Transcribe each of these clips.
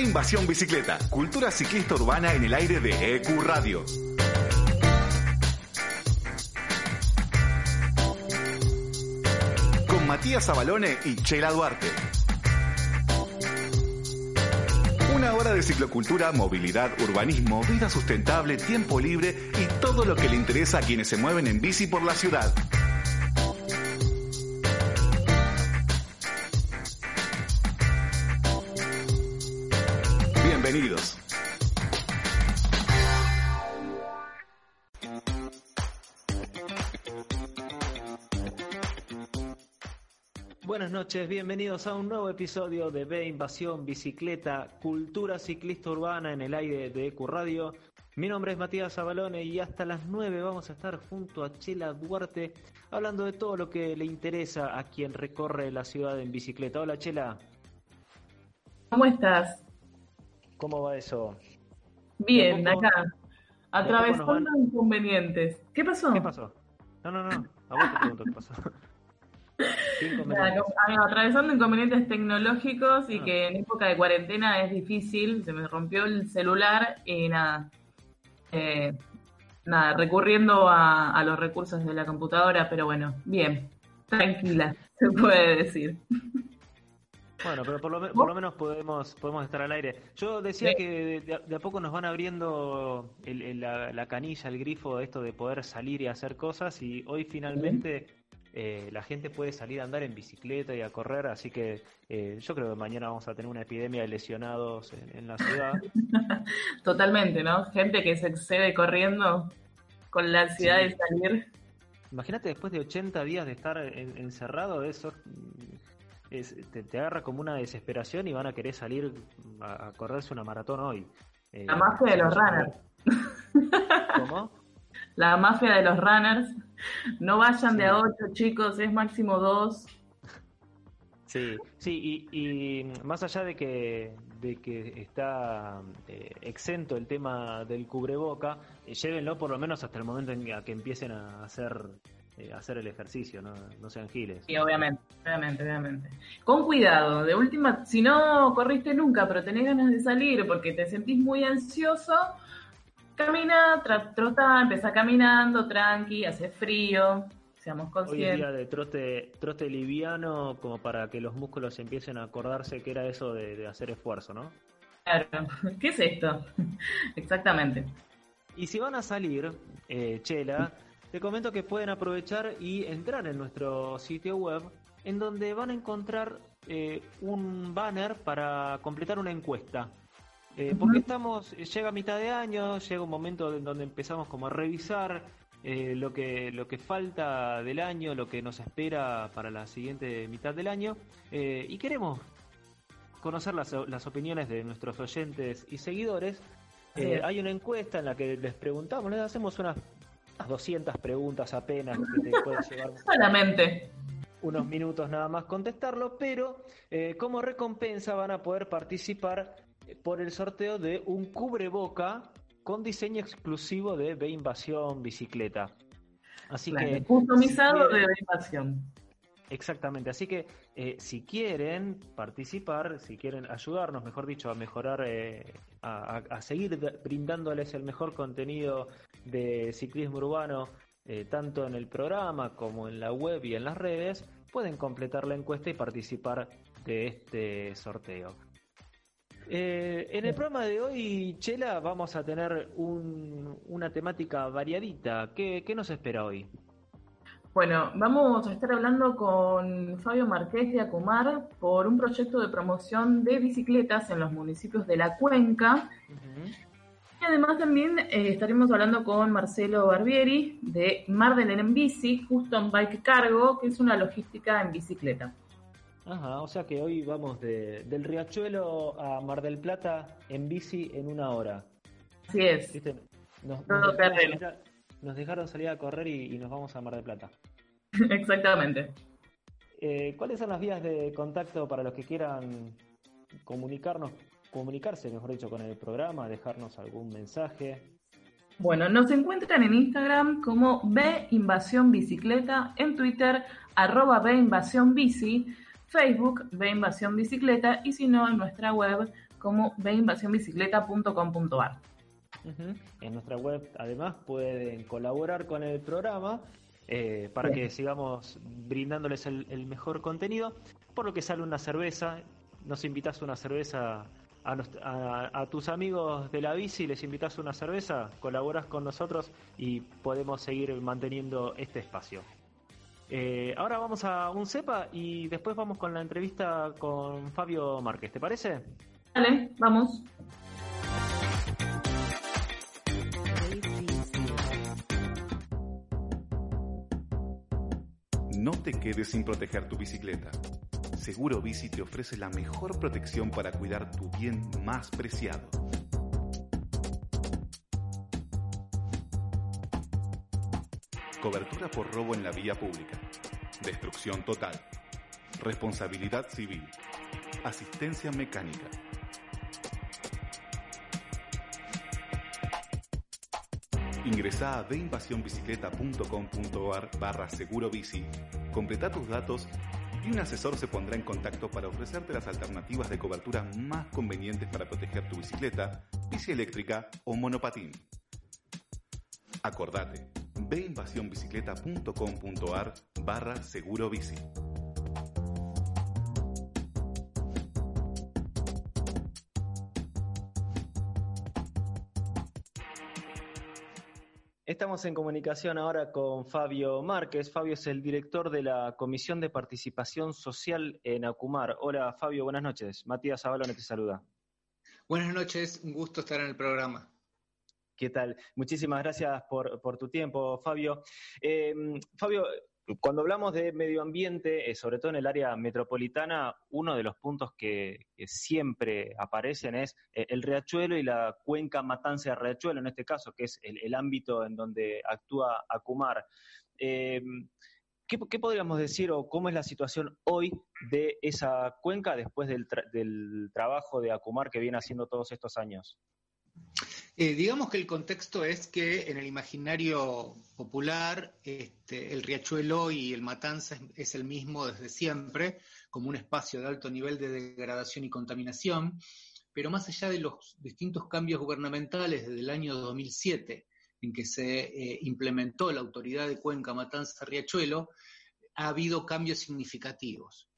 Invasión Bicicleta, cultura ciclista urbana en el aire de EQ Radio. Con Matías Abalone y Chela Duarte. Una hora de ciclocultura, movilidad, urbanismo, vida sustentable, tiempo libre y todo lo que le interesa a quienes se mueven en bici por la ciudad. Noches, bienvenidos a un nuevo episodio de B Invasión Bicicleta, Cultura Ciclista Urbana en el aire de EQ Radio. Mi nombre es Matías Abalone y hasta las 9 vamos a estar junto a Chela Duarte hablando de todo lo que le interesa a quien recorre la ciudad en bicicleta. Hola Chela. ¿Cómo estás? ¿Cómo va eso? Bien, poco- acá. Atravesando inconvenientes. ¿Qué pasó? ¿Qué pasó? No, no, no, a vos te pregunto qué pasó. Como- amigo, atravesando inconvenientes tecnológicos y Ah. que en época de cuarentena es difícil. Se me rompió el celular y nada. Eh, nada, recurriendo a, a los recursos de la computadora, pero bueno, bien. Tranquila, se puede decir. Bueno, pero por lo, por lo menos podemos podemos estar al aire. Yo decía Sí. que de, a- de a poco nos van abriendo el- el- la, la canilla, el grifo de esto de poder salir y hacer cosas y hoy finalmente eh, la gente puede salir a andar en bicicleta y a correr, así que eh, yo creo que mañana vamos a tener una epidemia de lesionados en, en la ciudad. Totalmente, ¿no? Gente que se excede corriendo con la ansiedad Sí. de salir. Imagínate después de 80 días de estar en- encerrado, eso es- te, te agarra como una desesperación y van a querer salir a, a correrse una maratón hoy. Eh, La de los runners. ¿Cómo? La mafia de los runners. No vayan de a ocho, chicos, es máximo dos. Sí, sí, y, y más allá de que, de que está eh, exento el tema del cubreboca, eh, llévenlo por lo menos hasta el momento en que, a que empiecen a hacer, eh, hacer el ejercicio, no, no sean giles. Sí, obviamente, obviamente, obviamente. Con cuidado, de última, si no corriste nunca, pero tenés ganas de salir porque te sentís muy ansioso, camina, trota, empezá caminando, tranqui, hace frío, seamos Hoy es conscientes. día de trote, trote liviano como para que los músculos empiecen a acordarse que era eso de, de hacer esfuerzo, ¿no? Claro. ¿Qué es esto? Exactamente. Y si van a salir, eh, Chela, te comento que pueden aprovechar y entrar en nuestro sitio web, en donde van a encontrar eh, un banner para completar una encuesta. Eh, porque estamos, llega mitad de año, llega un momento en donde empezamos como a revisar eh, lo que lo que falta del año, lo que nos espera para la siguiente mitad del año, eh, y queremos conocer las, las opiniones de nuestros oyentes y seguidores eh, hay una encuesta en la que les preguntamos, les hacemos unas, unas 200 preguntas apenas que te puede llevar Solamente. unos minutos nada más contestarlo, pero eh, como recompensa van a poder participar eh, por el sorteo de un cubreboca con diseño exclusivo de B Invasión Bicicleta. Así Claro, que Customizado si de quieren- invasión. Exactamente, así que eh, si quieren participar, si quieren ayudarnos, mejor dicho, a mejorar, eh, a, seguir brindándoles el mejor contenido de ciclismo urbano, eh, tanto en el programa como en la web y en las redes, pueden completar la encuesta y participar de este sorteo. Eh, en el programa de hoy, Chela, vamos a tener un- una temática variadita. ¿Qué, qué nos espera hoy? Bueno, vamos a estar hablando con Fabio Marqués de Acumar por un proyecto de promoción de bicicletas en los municipios de la Cuenca. Y además también eh, estaremos hablando con Marcelo Barbieri de Mar del en Bici, justo en Bike Cargo, que es una logística en bicicleta. Ajá, o sea que hoy vamos de, del Riachuelo a Mar del Plata en bici en una hora. Así es. ¿Viste? Nos, Todo nos dejaron, salir a, nos dejaron salir a correr y, y nos vamos a Mar del Plata. Exactamente. Eh, ¿Cuáles son las vías de contacto para los que quieran comunicarnos, comunicarse, mejor dicho, con el programa, dejarnos algún mensaje? Bueno, nos encuentran en Instagram como B Invasión Bicicleta, en Twitter arroba B Invasión Bici, Facebook B Invasión Bicicleta y si no en nuestra web como veinvasionbicicleta.com.ar. En nuestra web, además, pueden colaborar con el programa eh, para que sigamos brindándoles el, mejor contenido. Por lo que sale una cerveza, nos invitas una cerveza a, tus amigos de la bici, les invitas una cerveza, colaboras con nosotros y podemos seguir manteniendo este espacio. Eh, ahora vamos a un cepa y después vamos con la entrevista con Fabio Márquez, ¿te parece? Dale, vamos. No te quedes sin proteger tu bicicleta. Seguro Bici te ofrece la mejor protección para cuidar tu bien más preciado. Cobertura por robo en la vía pública. Destrucción total. Responsabilidad civil. Asistencia mecánica. Ingresa a deinvasionbicicleta.com.ar barra seguro bici, completa tus datos y un asesor se pondrá en contacto para ofrecerte las alternativas de cobertura más convenientes para proteger tu bicicleta, bici eléctrica o monopatín. Acordate, veinvasionbicicleta.com.ar barra seguro bici. Estamos en comunicación ahora con Fabio Márquez. Fabio es el director de la Comisión de Participación Social en Acumar. Hola Fabio, buenas noches. Matías Avalone te saluda. Buenas noches, un gusto estar en el programa. ¿Qué tal? Muchísimas gracias por, tu tiempo, Fabio. Eh, Fabio, cuando hablamos de medio ambiente, eh, sobre todo en el área metropolitana, uno de los puntos que, siempre aparecen es eh, el riachuelo y la cuenca Matanza de Riachuelo, en este caso, que es el, ámbito en donde actúa Acumar. ¿qué, podríamos decir o cómo es la situación hoy de esa cuenca después del, del trabajo de Acumar que viene haciendo todos estos años? Eh, digamos que el contexto es que en el imaginario popular este, el riachuelo y el matanza es, el mismo desde siempre, como un espacio de alto nivel de degradación y contaminación, pero más allá de los distintos cambios gubernamentales desde el año 2007, en que se eh, implementó la autoridad de Cuenca Matanza Riachuelo, ha habido cambios significativos.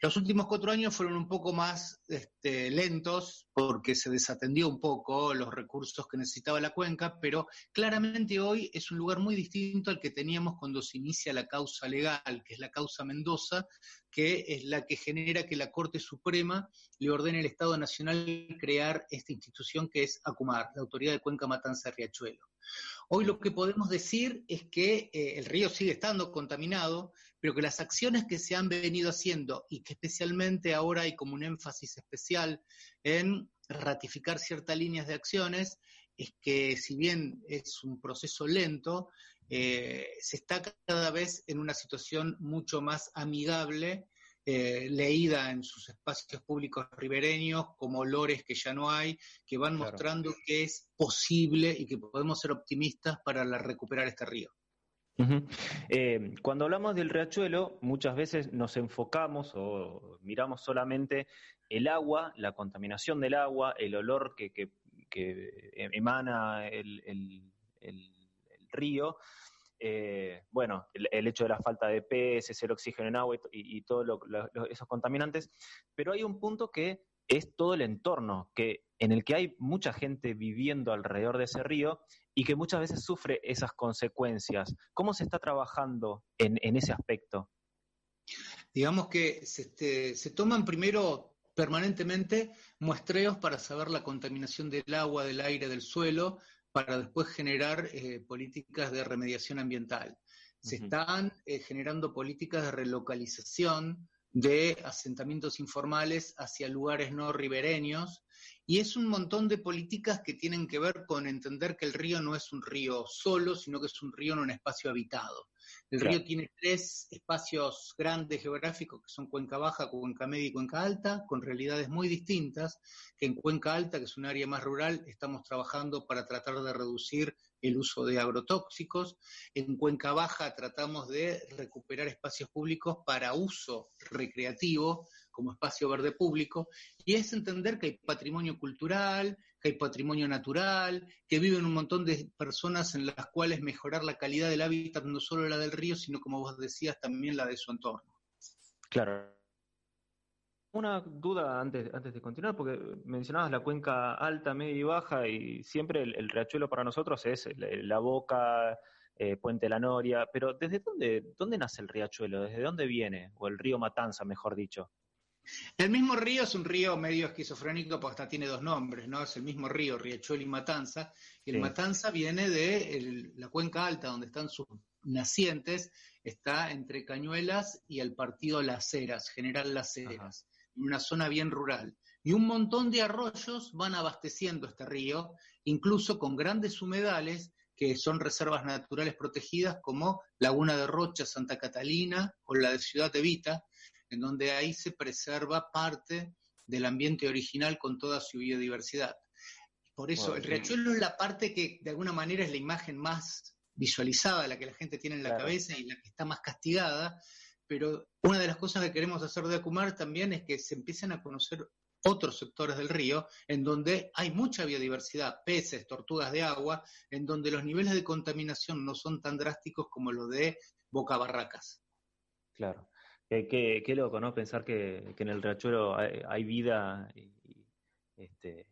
Los últimos cuatro años fueron un poco más este, lentos porque se desatendió un poco los recursos que necesitaba la cuenca, pero claramente hoy es un lugar muy distinto al que teníamos cuando se inicia la causa legal, que es la causa Mendoza, que es la que genera que la Corte Suprema le ordene al Estado Nacional crear esta institución que es ACUMAR, la Autoridad de Cuenca Matanza Riachuelo. Hoy lo que podemos decir es que eh, el río sigue estando contaminado, pero que las acciones que se han venido haciendo y que especialmente ahora hay como un énfasis especial en ratificar ciertas líneas de acciones, es que si bien es un proceso lento, eh, se está cada vez en una situación mucho más amigable eh, leída en sus espacios públicos ribereños como olores que ya no hay, que van mostrando que es posible y que podemos ser optimistas para recuperar este río. Eh, cuando hablamos del riachuelo, muchas veces nos enfocamos o miramos solamente el agua, la contaminación del agua, el olor que, emana el río, eh, bueno, el, hecho de la falta de peces, el oxígeno en agua y, todos esos contaminantes, pero hay un punto que es todo el entorno, que en el que hay mucha gente viviendo alrededor de ese río y que muchas veces sufre esas consecuencias. ¿Cómo se está trabajando en, ese aspecto? Digamos que se, este, se toman primero permanentemente muestreos para saber la contaminación del agua, del aire, del suelo, para después generar eh, políticas de remediación ambiental. Se están eh, generando políticas de relocalización de asentamientos informales hacia lugares no ribereños y es un montón de políticas que tienen que ver con entender que el río no es un río solo, sino que es un río en un espacio habitado. El río tiene tres espacios grandes geográficos que son Cuenca Baja, Cuenca Media y Cuenca Alta, con realidades muy distintas, que en Cuenca Alta, que es un área más rural, estamos trabajando para tratar de reducir el uso de agrotóxicos. En Cuenca Baja tratamos de recuperar espacios públicos para uso recreativo como espacio verde público, y es entender que hay patrimonio cultural, que hay patrimonio natural, que viven un montón de personas en las cuales mejorar la calidad del hábitat, no solo la del río, sino como vos decías, también la de su entorno. Claro. Una duda antes, antes de continuar, porque mencionabas la cuenca alta, media y baja, y siempre el, riachuelo para nosotros es la boca, eh, Puente La Noria, pero ¿desde dónde, dónde nace el riachuelo? ¿Desde dónde viene? O el río Matanza, mejor dicho. El mismo río es un río medio esquizofrénico porque hasta tiene dos nombres, ¿no? Es el mismo río, Riachuelo y Matanza. Y el Matanza viene de la cuenca alta, donde están sus nacientes, está entre Cañuelas y el partido Las Heras, General Las Heras, en una zona bien rural. Y un montón de arroyos van abasteciendo este río, incluso con grandes humedales que son reservas naturales protegidas como Laguna de Rocha, Santa Catalina o la de Ciudad de Vita, en donde ahí se preserva parte del ambiente original con toda su biodiversidad. Por eso, el riachuelo es la parte que de alguna manera es la imagen más visualizada, la que la gente tiene en la cabeza y la que está más castigada, pero una de las cosas que queremos hacer de Acumar también es que se empiecen a conocer otros sectores del río en donde hay mucha biodiversidad, peces, tortugas de agua, en donde los niveles de contaminación no son tan drásticos como los de Boca Barracas. Claro. Qué, qué, loco, ¿no? Pensar que, en el riachuelo hay, vida este,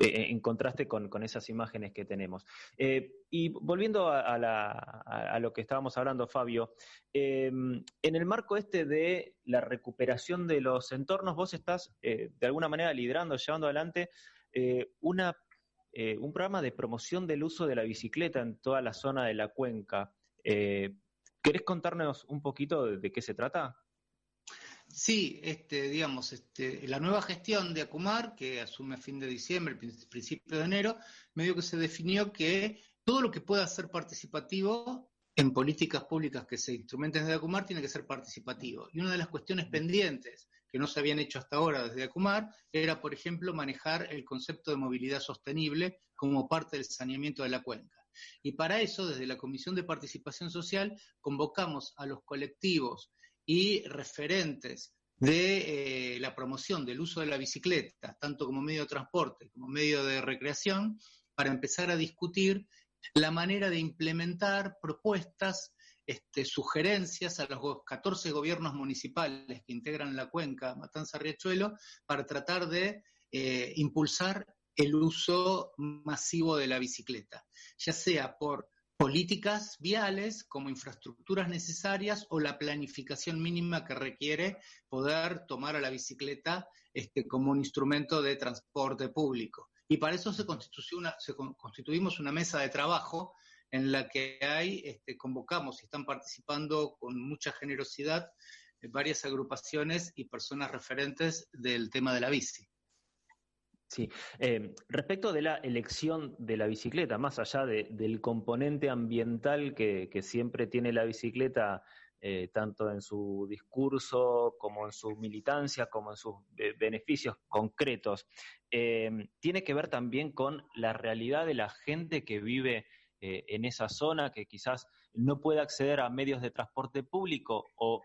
e, en contraste con, esas imágenes que tenemos. Eh, y volviendo a, lo que estábamos hablando, Fabio, em, en el marco este de la recuperación de los entornos, vos estás eh, de alguna manera liderando, llevando adelante eh, una, un programa de promoción del uso de la bicicleta en toda la zona de la cuenca. ¿Querés contarnos un poquito de qué se trata? Sí, este, digamos, este, la nueva gestión de Acumar, que asume a fin de diciembre, principio de enero, medio que se definió que todo lo que pueda ser participativo en políticas públicas que se instrumenten desde Acumar tiene que ser participativo. Y una de las cuestiones pendientes que no se habían hecho hasta ahora desde Acumar era, por ejemplo, manejar el concepto de movilidad sostenible como parte del saneamiento de la cuenca. Y para eso, desde la Comisión de Participación Social, convocamos a los colectivos y referentes de eh, la promoción del uso de la bicicleta, tanto como medio de transporte como medio de recreación, para empezar a discutir la manera de implementar propuestas, este, sugerencias a los 14 gobiernos municipales que integran la cuenca Matanza-Riachuelo para tratar de eh, impulsar el uso masivo de la bicicleta, ya sea por políticas viales como infraestructuras necesarias o la planificación mínima que requiere poder tomar a la bicicleta este, como un instrumento de transporte público. Y para eso se, una, constituimos una mesa de trabajo en la que hay, este, convocamos y están participando con mucha generosidad eh, varias agrupaciones y personas referentes del tema de la bici. Sí, eh, respecto de la elección de la bicicleta, más allá del componente ambiental que, siempre tiene la bicicleta, eh, tanto en su discurso como en su militancia, como en sus beneficios concretos, eh, tiene que ver también con la realidad de la gente que vive en esa zona, que quizás no puede acceder a medios de transporte público o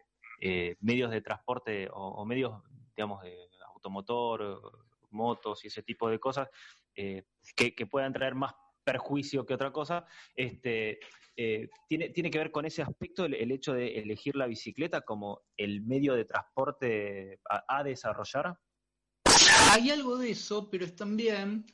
medios de transporte o, o medios, digamos, de automotor motos y ese tipo de cosas eh, que, puedan traer más perjuicio que otra cosa, este, eh, tiene, tiene que ver con ese aspecto el, hecho de elegir la bicicleta como el medio de transporte a, desarrollar? Hay algo de eso, pero es también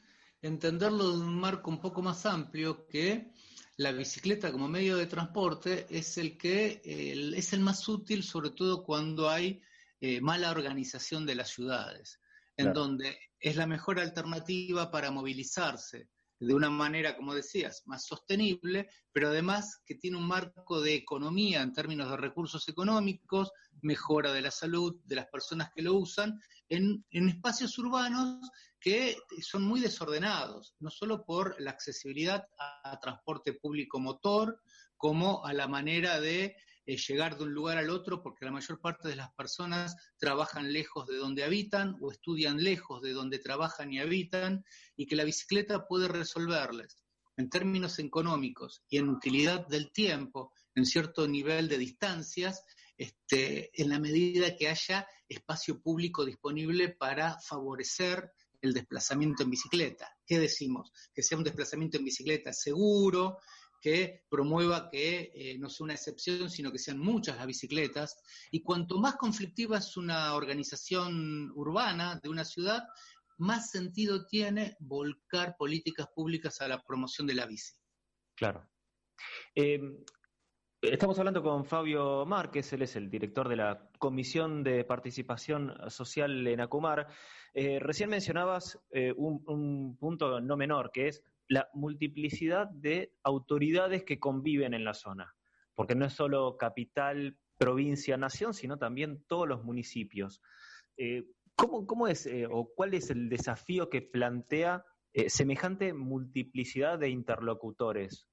entenderlo de un marco un poco más amplio que la bicicleta como medio de transporte es el que es el más útil, sobre todo cuando hay eh, mala organización de las ciudades en donde es la mejor alternativa para movilizarse de una manera, como decías, más sostenible, pero además que tiene un marco de economía en términos de recursos económicos, mejora de la salud de las personas que lo usan, en, espacios urbanos que son muy desordenados, no solo por la accesibilidad a transporte público motor, como a la manera de eh, llegar de un lugar al otro porque la mayor parte de las personas trabajan lejos de donde habitan o estudian lejos de donde trabajan y habitan y que la bicicleta puede resolverles en términos económicos y en utilidad del tiempo, en cierto nivel de distancias, este, en la medida que haya espacio público disponible para favorecer el desplazamiento en bicicleta. ¿Qué decimos? Que sea un desplazamiento en bicicleta seguro, que promueva que eh, no sea una excepción, sino que sean muchas las bicicletas. Y cuanto más conflictiva es una organización urbana de una ciudad, más sentido tiene volcar políticas públicas a la promoción de la bici. Claro. Eh, estamos hablando con Fabio Márquez, él es el director de la Comisión de Participación Social en Acumar. Eh, recién mencionabas un, un punto no menor, que es la multiplicidad de autoridades que conviven en la zona, porque no es solo capital, provincia, nación, sino también todos los municipios. Eh, ¿cómo, es eh, o cuál es el desafío que plantea eh, semejante multiplicidad de interlocutores?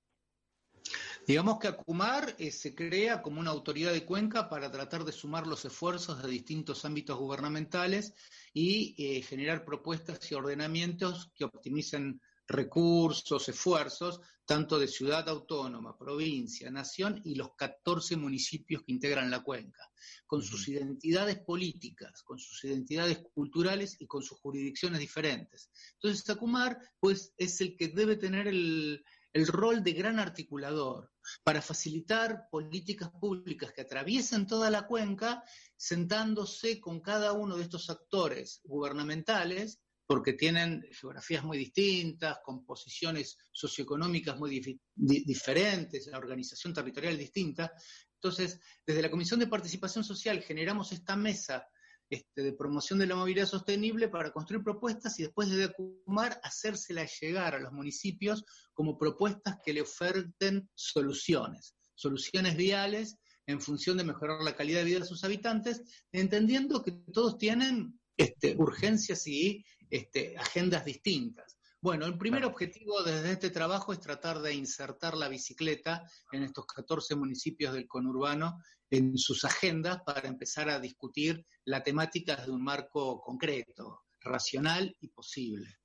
Digamos que Acumar se crea como una autoridad de cuenca para tratar de sumar los esfuerzos de distintos ámbitos gubernamentales y generar propuestas y ordenamientos que optimicen recursos, esfuerzos, tanto de ciudad autónoma, provincia, nación y los 14 municipios que integran la cuenca, con sus identidades políticas, con sus identidades culturales y con sus jurisdicciones diferentes. Entonces, Tacumar, pues, es el que debe tener el, el rol de gran articulador para facilitar políticas públicas que atraviesen toda la cuenca, sentándose con cada uno de estos actores gubernamentales porque tienen geografías muy distintas, composiciones socioeconómicas muy diferentes, la organización territorial distinta. Entonces, desde la Comisión de Participación Social generamos esta mesa este, de promoción de la movilidad sostenible para construir propuestas y después de Acumar hacérselas llegar a los municipios como propuestas que le oferten soluciones, soluciones viales en función de mejorar la calidad de vida de sus habitantes, entendiendo que todos tienen este, urgencias y este, agendas distintas. Bueno, el primer objetivo desde este trabajo es tratar de insertar la bicicleta en estos 14 municipios del conurbano en sus agendas para empezar a discutir la temática de un marco concreto, racional y posible.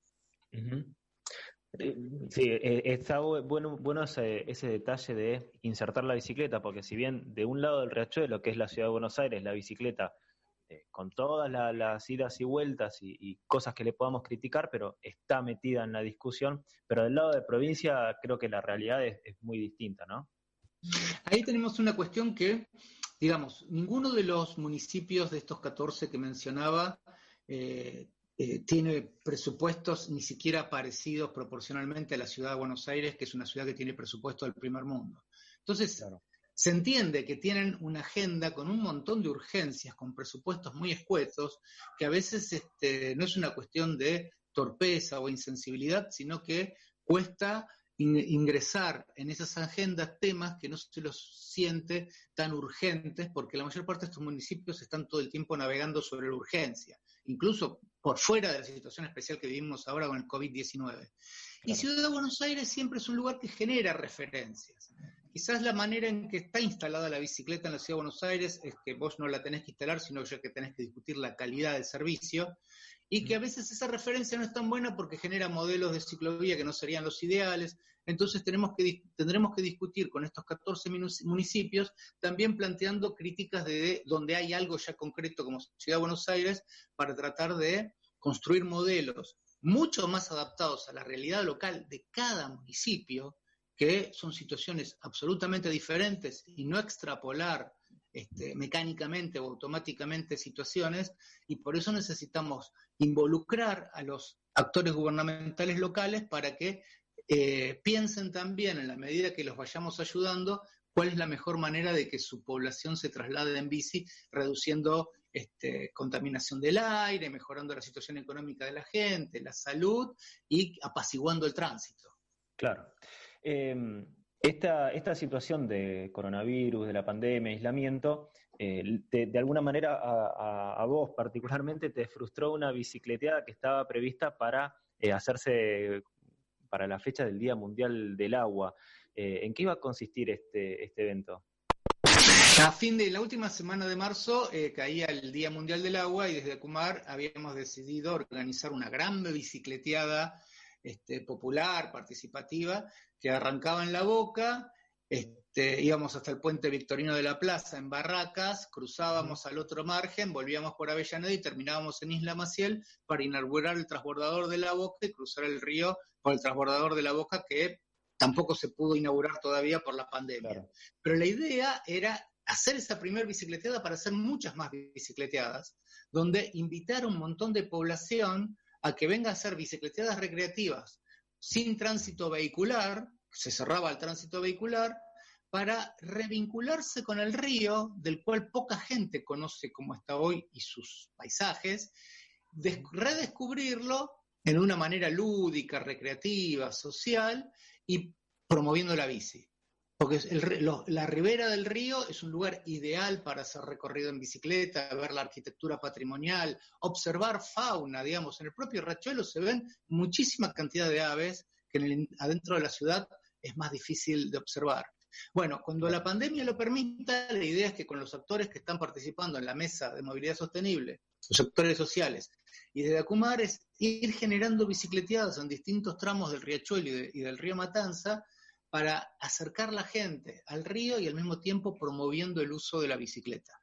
Eh, sí, eh, está bueno, bueno ese, ese, detalle de insertar la bicicleta, porque si bien de un lado del riachuelo, que es la ciudad de Buenos Aires, la bicicleta eh, con todas las idas y vueltas y, cosas que le podamos criticar, pero está metida en la discusión. Pero del lado de provincia creo que la realidad es, muy distinta, ¿no? Ahí tenemos una cuestión que, digamos, ninguno de los municipios de estos 14 que mencionaba eh, eh, tiene presupuestos ni siquiera parecidos proporcionalmente a la ciudad de Buenos Aires, que es una ciudad que tiene presupuesto del primer mundo. Entonces, se entiende que tienen una agenda con un montón de urgencias, con presupuestos muy escuetos, que a veces este, no es una cuestión de torpeza o insensibilidad, sino que cuesta ingresar en esas agendas temas que no se los siente tan urgentes, porque la mayor parte de estos municipios están todo el tiempo navegando sobre la urgencia, incluso por fuera de la situación especial que vivimos ahora con el COVID-19. Y Ciudad de Buenos Aires siempre es un lugar que genera referencias. Quizás la manera en que está instalada la bicicleta en la Ciudad de Buenos Aires es que vos no la tenés que instalar, sino que tenés que discutir la calidad del servicio y que a veces esa referencia no es tan buena porque genera modelos de ciclovía que no serían los ideales. Entonces tenemos que, tendremos que discutir con estos 14 municipios, también planteando críticas de donde hay algo ya concreto como Ciudad de Buenos Aires, para tratar de construir modelos mucho más adaptados a la realidad local de cada municipio, que son situaciones absolutamente diferentes y no extrapolar este, mecánicamente o automáticamente situaciones, y por eso necesitamos involucrar a los actores gubernamentales locales para que eh, piensen también, en la medida que los vayamos ayudando, cuál es la mejor manera de que su población se traslade en bici, reduciendo este, contaminación del aire, mejorando la situación económica de la gente, la salud y apaciguando el tránsito. Claro. Em, esta, situación de coronavirus, de la pandemia, aislamiento, eh, de alguna manera a, vos particularmente te frustró una bicicleteada que estaba prevista para eh, hacerse para la fecha del Día Mundial del Agua. Eh, ¿En qué iba a consistir este, este evento? A fin de la última semana de marzo caía el Día Mundial del Agua y desde Acumar habíamos decidido organizar una gran bicicleteada este, popular, participativa, que arrancaba en la boca, este, íbamos hasta el puente Victorino de la Plaza en Barracas, cruzábamos al otro margen, volvíamos por Avellaneda y terminábamos en Isla Maciel para inaugurar el transbordador de la Boca y cruzar el río por el transbordador de la Boca que tampoco se pudo inaugurar todavía por la pandemia. Pero la idea era hacer esa primera bicicleteada para hacer muchas más bicicleteadas, donde invitar a un montón de población a que venga a hacer bicicleteadas recreativas sin tránsito vehicular, se cerraba el tránsito vehicular, para revincularse con el río, del cual poca gente conoce cómo está hoy y sus paisajes, redescubrirlo en una manera lúdica, recreativa, social y promoviendo la bici. Porque la ribera del río es un lugar ideal para hacer recorrido en bicicleta, ver la arquitectura patrimonial, observar fauna, digamos. En el propio Rachuelo se ven muchísima cantidad de aves que en adentro de la ciudad es más difícil de observar. Bueno, cuando la pandemia lo permita, la idea es que con los actores que están participando en la mesa de movilidad sostenible, los sectores sociales y de Acumar, es ir generando bicicleteadas en distintos tramos del riachuelo y, del río Matanza para acercar la gente al río y al mismo tiempo promoviendo el uso de la bicicleta.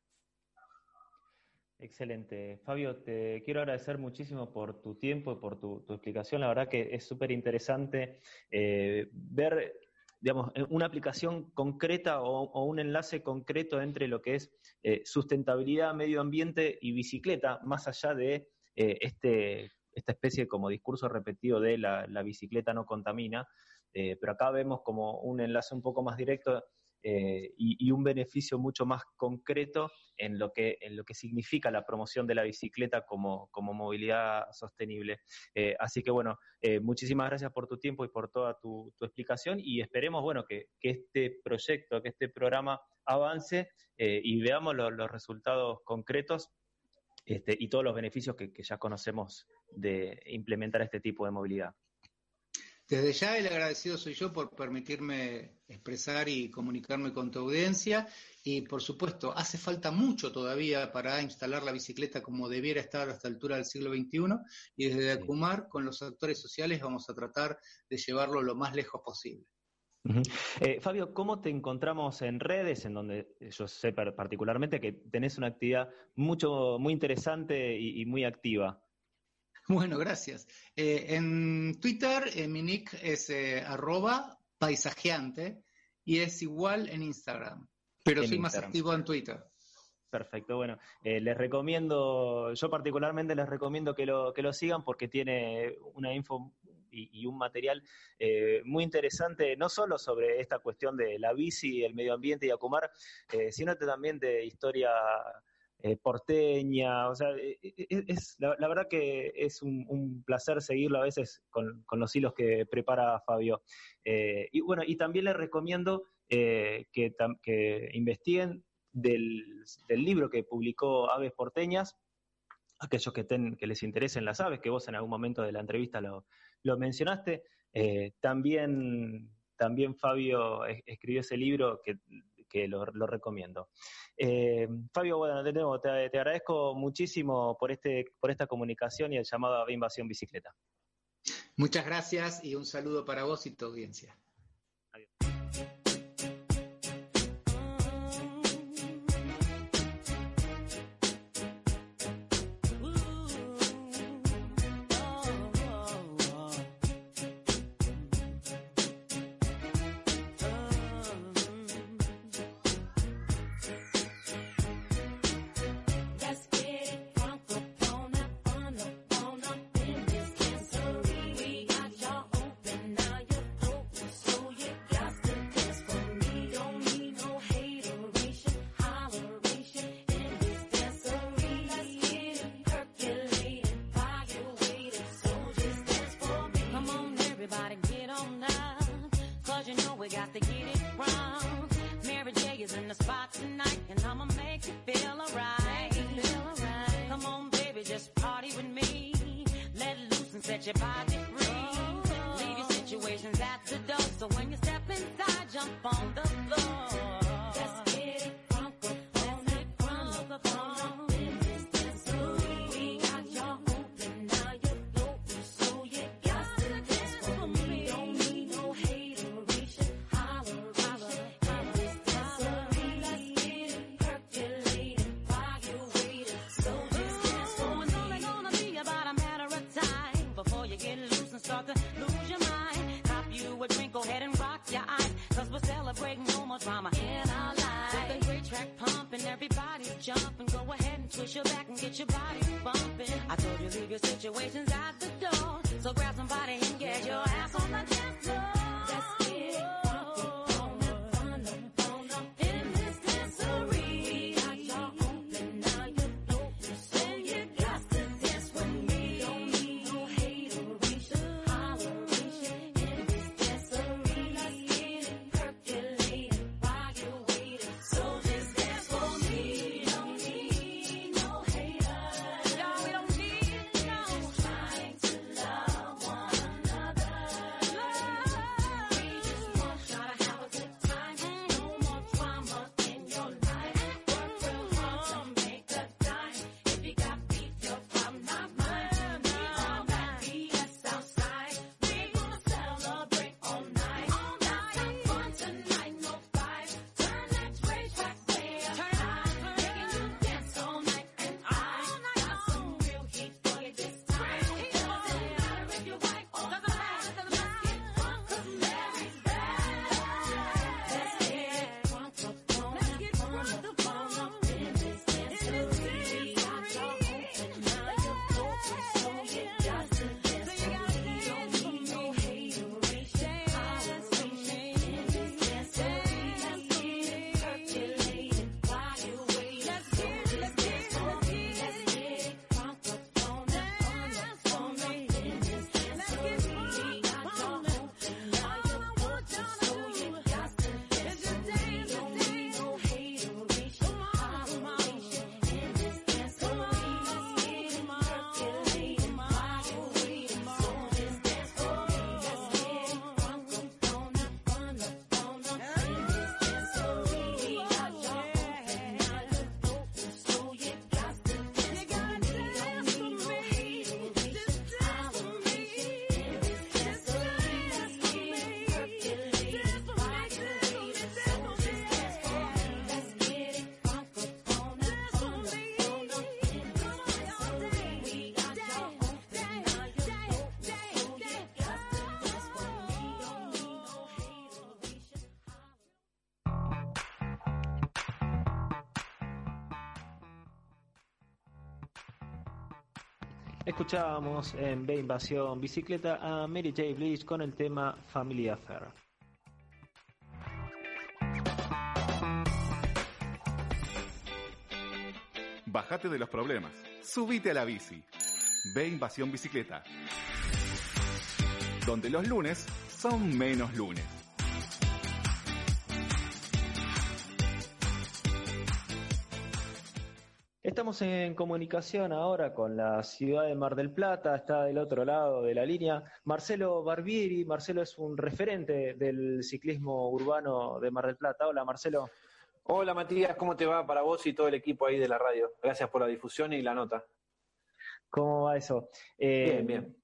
Excelente. Fabio, te quiero agradecer muchísimo por tu tiempo y por tu, explicación. La verdad que es súper interesante eh, ver digamos, una aplicación concreta o, un enlace concreto entre lo que es eh, sustentabilidad, medio ambiente y bicicleta, más allá de eh, este, esta especie como discurso repetido de la, bicicleta no contamina, pero acá vemos como un enlace un poco más directo eh, y, un beneficio mucho más concreto en lo que, en lo que significa la promoción de la bicicleta como, como movilidad sostenible. Eh, así que bueno, eh, muchísimas gracias por tu tiempo y por toda tu, explicación y esperemos bueno, que, este proyecto, que este programa avance y veamos los resultados concretos este, y todos los beneficios que ya conocemos de implementar este tipo de movilidad. Desde ya el agradecido soy yo por permitirme expresar y comunicarme con tu audiencia y por supuesto hace falta mucho todavía para instalar la bicicleta como debiera estar a esta altura del siglo XXI y desde Acumar con los actores sociales vamos a tratar de llevarlo lo más lejos posible. Eh, Fabio, ¿cómo te encontramos en redes, en donde yo sé particularmente que tenés una actividad mucho, muy interesante y muy activa? Bueno, gracias. Eh, en Twitter eh, mi nick es eh, arroba paisajeante y es igual en Instagram, pero soy más activo en Twitter. Perfecto, bueno, les recomiendo, yo particularmente les recomiendo que lo, que lo sigan porque tiene una info y, un material muy interesante, no solo sobre esta cuestión de la bici, el medio ambiente y Acumar, sino también de historia eh, porteña, o sea, eh, eh, es, la, verdad que es un, placer seguirlo a veces con, los hilos que prepara Fabio. y bueno, y también les recomiendo que, que, investiguen del, libro que publicó Aves Porteñas, aquellos que, que les interesen las aves, que vos en algún momento de la entrevista lo, mencionaste. también, también Fabio escribió ese libro que que lo, recomiendo. Eh, Fabio, bueno, nuevo, te, agradezco muchísimo por, este, por esta comunicación y el llamado a Invasión Bicicleta. Muchas gracias y un saludo para vos y tu audiencia. let your body breathe. Leave your situations at the door. So when you step inside, jump on the Escuchábamos en B Invasión Bicicleta a Mary J. Blige con el tema Family Affair. Bájate de los problemas. Subite a la bici. Ve Invasión Bicicleta. Donde los lunes son menos lunes. Estamos en comunicación ahora con la ciudad de Mar del Plata, está del otro lado de la línea Marcelo Barbieri. Marcelo es un referente del ciclismo urbano de Mar del Plata. Hola Marcelo. Hola Matías, ¿cómo te va para vos y todo el equipo ahí de la radio? Gracias por la difusión y la nota. ¿Cómo va eso? Eh, bien, bien.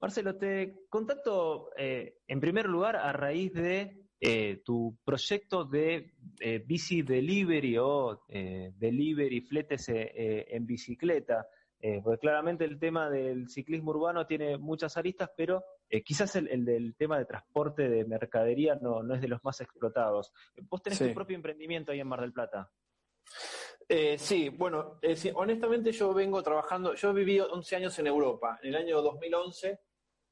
Marcelo, te contacto eh, en primer lugar a raíz de eh, tu proyecto de eh, bici delivery o eh, delivery fletes eh, en bicicleta, porque claramente el tema del ciclismo urbano tiene muchas aristas, pero quizás el, del tema de transporte de mercadería no, no es de los más explotados. Vos tenés tu propio emprendimiento ahí en Mar del Plata. sí, bueno, honestamente yo vengo trabajando, yo he vivido 11 años en Europa. En el año 2011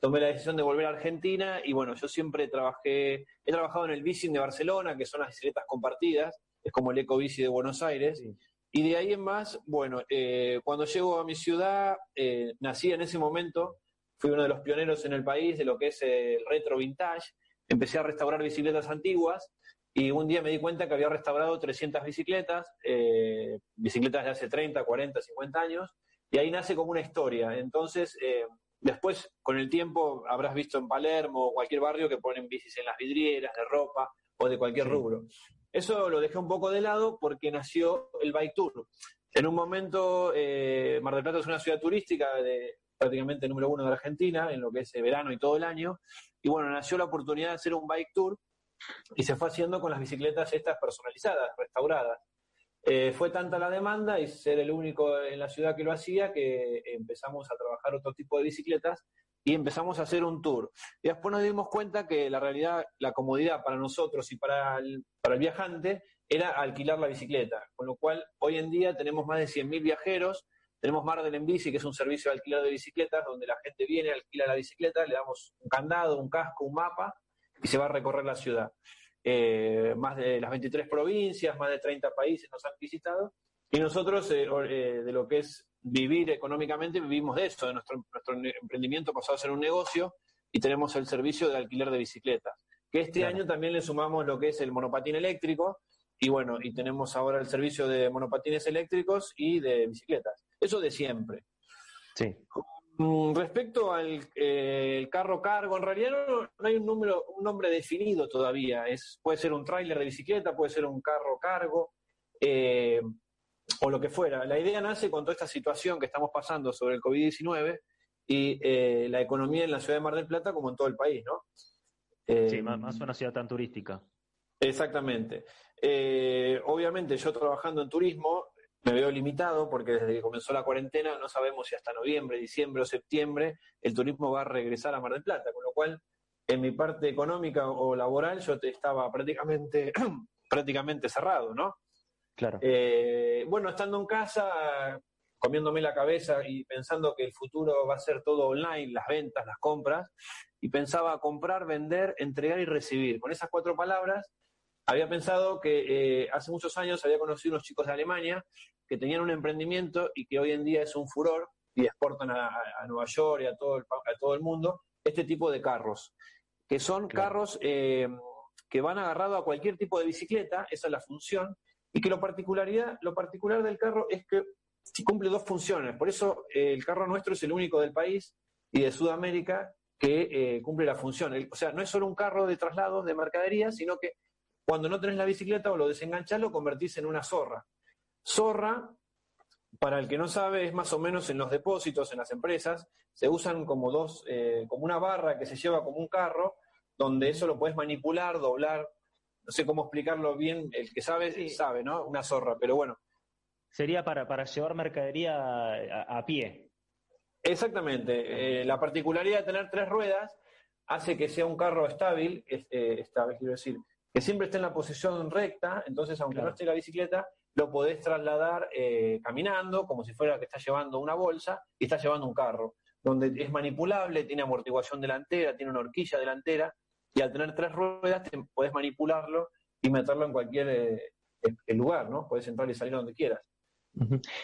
tomé la decisión de volver a Argentina y bueno, yo siempre trabajé, he trabajado en el Bicing de Barcelona, que son las bicicletas compartidas, es como el Eco Bici de Buenos Aires. Y de ahí en más, bueno, eh, cuando llego a mi ciudad, eh, nací en ese momento, fui uno de los pioneros en el país de lo que es el retro vintage, empecé a restaurar bicicletas antiguas y un día me di cuenta que había restaurado 300 bicicletas, eh, bicicletas de hace 30, 40, 50 años, y ahí nace como una historia. Entonces, Después, con el tiempo, habrás visto en Palermo o cualquier barrio que ponen bicis en las vidrieras, de ropa o de cualquier rubro. Eso lo dejé un poco de lado porque nació el Bike Tour. En un momento, eh, Mar del Plata es una ciudad turística de prácticamente número uno de Argentina, en lo que es verano y todo el año. Y bueno, nació la oportunidad de hacer un Bike Tour y se fue haciendo con las bicicletas estas personalizadas, restauradas. Eh, fue tanta la demanda y ser el único en la ciudad que lo hacía que empezamos a trabajar otro tipo de bicicletas y empezamos a hacer un tour. Y después nos dimos cuenta que la realidad, la comodidad para nosotros y para el, viajante era alquilar la bicicleta, con lo cual hoy en día tenemos más de 100.000 viajeros, tenemos Mar del Enbici, que es un servicio de alquiler de bicicletas, donde la gente viene, alquila la bicicleta, le damos un candado, un casco, un mapa, y se va a recorrer la ciudad. Eh, más de las 23 provincias, más de 30 países nos han visitado, y nosotros, eh, eh, de lo que es vivir económicamente, vivimos de eso, de nuestro, nuestro emprendimiento pasado a ser un negocio, y tenemos el servicio de alquiler de bicicletas. Que este Claro. año también le sumamos lo que es el monopatín eléctrico, y bueno, y tenemos ahora el servicio de monopatines eléctricos y de bicicletas. Eso de siempre. Sí. Mm, Respecto al eh, el carro cargo, en realidad no, no hay un número, un nombre definido todavía. Es, puede ser un tráiler de bicicleta, puede ser un carro cargo, eh, o lo que fuera. La idea nace con toda esta situación que estamos pasando sobre el COVID-19 y eh, la economía en la ciudad de Mar del Plata como en todo el país, ¿no? Eh, Sí, más, más una ciudad tan turística. Exactamente. Eh, obviamente yo trabajando en turismo me veo limitado porque desde que comenzó la cuarentena no sabemos si hasta noviembre, diciembre o septiembre el turismo va a regresar a Mar del Plata, con lo cual en mi parte económica o laboral yo estaba prácticamente, prácticamente cerrado, ¿no? Claro. Eh, bueno, estando en casa, comiéndome la cabeza y pensando que el futuro va a ser todo online, las ventas, las compras, y pensaba comprar, vender, entregar y recibir. Con esas cuatro palabras, había pensado que eh, hace muchos años había conocido unos chicos de Alemania que tenían un emprendimiento y que hoy en día es un furor y exportan a, Nueva York y a todo, el, pa- a todo el mundo este tipo de carros, que son Claro. carros eh, que van agarrados a cualquier tipo de bicicleta, esa es la función, y que lo, particularidad, lo particular del carro es que cumple dos funciones. Por eso eh, el carro nuestro es el único del país y de Sudamérica que eh, cumple la función. El- o sea, no es solo un carro de traslado de mercadería, sino que cuando no tenés la bicicleta o lo desenganchás, lo convertís en una zorra. Zorra, para el que no sabe, es más o menos en los depósitos, en las empresas, se usan como dos, eh, como una barra que se lleva como un carro, donde eso lo puedes manipular, doblar, no sé cómo explicarlo bien, el que sabe, Sí. sabe, ¿no? Una zorra, pero bueno, Sería para, para llevar mercadería a, a pie. Exactamente. Eh, la particularidad de tener tres ruedas hace que sea un carro estable, es- eh, estable, quiero decir, que siempre esté en la posición recta, entonces aunque Claro. no esté la bicicleta, lo podés trasladar eh, caminando, como si fuera que estás llevando una bolsa y estás llevando un carro, donde es manipulable, tiene amortiguación delantera, tiene una horquilla delantera, y al tener tres ruedas te podés manipularlo y meterlo en cualquier eh, lugar, ¿no? Podés entrar y salir donde quieras.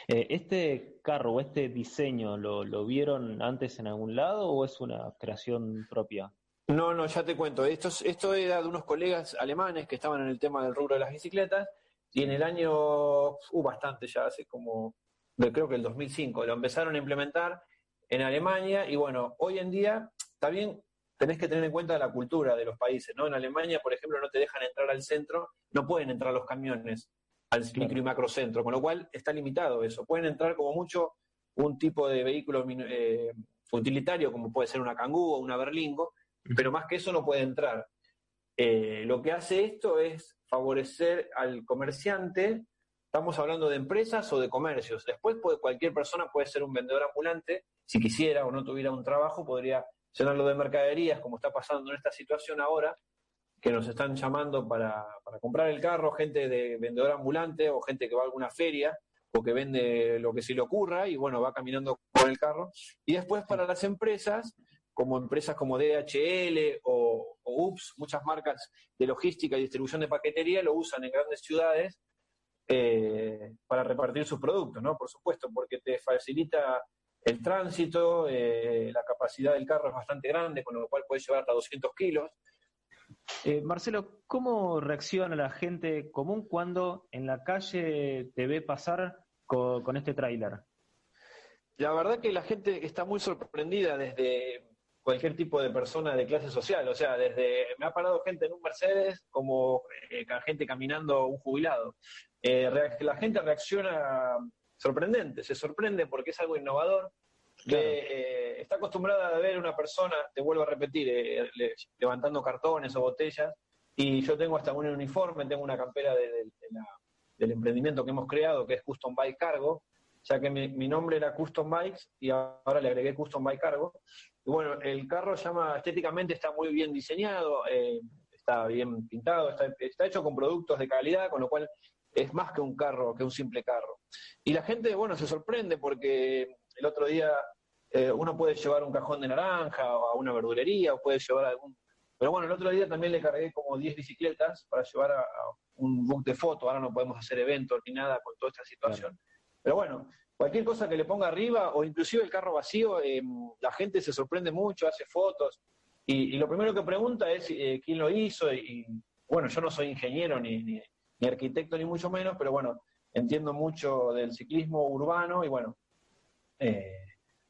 Eh, ¿Este carro o este diseño lo, lo vieron antes en algún lado o es una creación propia? No, no, ya te cuento. Esto, es- esto era de unos colegas alemanes que estaban en el tema del rubro de las bicicletas y en el año, uh, bastante ya, hace como, creo que el 2005, lo empezaron a implementar en Alemania y bueno, hoy en día también tenés que tener en cuenta la cultura de los países, ¿no? En Alemania, por ejemplo, no te dejan entrar al centro, no pueden entrar los camiones al micro y macrocentro, con lo cual está limitado eso. Pueden entrar como mucho un tipo de vehículo eh, utilitario, como puede ser una Kangoo o una Berlingo, pero más que eso no puede entrar. Eh, lo que hace esto es favorecer al comerciante, estamos hablando de empresas o de comercios. Después puede, cualquier persona puede ser un vendedor ambulante, si quisiera o no tuviera un trabajo, podría llenarlo de mercaderías, como está pasando en esta situación ahora, que nos están llamando para, para comprar el carro, gente de vendedor ambulante o gente que va a alguna feria o que vende lo que se le ocurra y bueno, va caminando con el carro. Y después para las empresas, como empresas como DHL o, o UPS, muchas marcas de logística y distribución de paquetería lo usan en grandes ciudades eh, para repartir sus productos, ¿no? Por supuesto, porque te facilita el tránsito, eh, la capacidad del carro es bastante grande, con lo cual puedes llevar hasta 200 kilos. Eh, Marcelo, ¿cómo reacciona la gente común cuando en la calle te ve pasar co- con, este tráiler? La verdad que la gente está muy sorprendida desde cualquier tipo de persona de clase social, o sea, desde me ha parado gente en un Mercedes como eh, gente caminando un jubilado. Eh, la gente reacciona sorprendente, se sorprende porque es algo innovador. Claro. que, eh, está acostumbrada a ver una persona, te vuelvo a repetir, le- levantando cartones o botellas, y yo tengo hasta un uniforme, tengo una campera de- de- de la- del emprendimiento que hemos creado, que es Custom Bike Cargo, ya que mi, mi nombre era Custom Bikes y ahora le agregué Custom Bike Cargo. Y bueno, el carro llama, estéticamente está muy bien diseñado, eh, está bien pintado, está, está hecho con productos de calidad, con lo cual es más que un carro, que un simple carro. Y la gente, bueno, se sorprende porque el otro día eh, uno puede llevar un cajón de naranja o a una verdulería o puede llevar algún... Pero bueno, el otro día también le cargué como 10 bicicletas para llevar a, un book de foto, ahora no podemos hacer eventos ni nada con toda esta situación. Pero bueno, cualquier cosa que le ponga arriba o inclusive el carro vacío, eh, la gente se sorprende mucho, hace fotos y, lo primero que pregunta es eh, quién lo hizo y, bueno, yo no soy ingeniero ni, arquitecto ni mucho menos, pero bueno, entiendo mucho del ciclismo urbano y bueno, eh,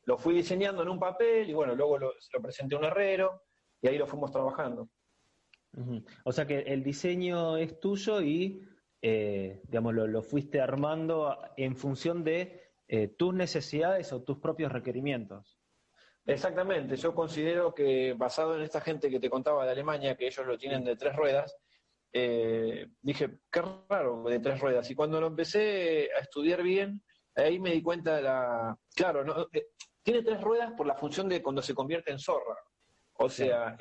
lo fui diseñando en un papel y bueno, luego lo presenté a un herrero y ahí lo fuimos trabajando. O sea que el diseño es tuyo y, eh, digamos, lo, fuiste armando en función de eh, tus necesidades o tus propios requerimientos. Exactamente, yo considero que basado en esta gente que te contaba de Alemania, que ellos lo tienen de tres ruedas, eh, dije, qué raro de tres ruedas. Y cuando lo empecé a estudiar bien, ahí me di cuenta de la... Claro, no, tiene tres ruedas por la función de cuando se convierte en zorra. O sea,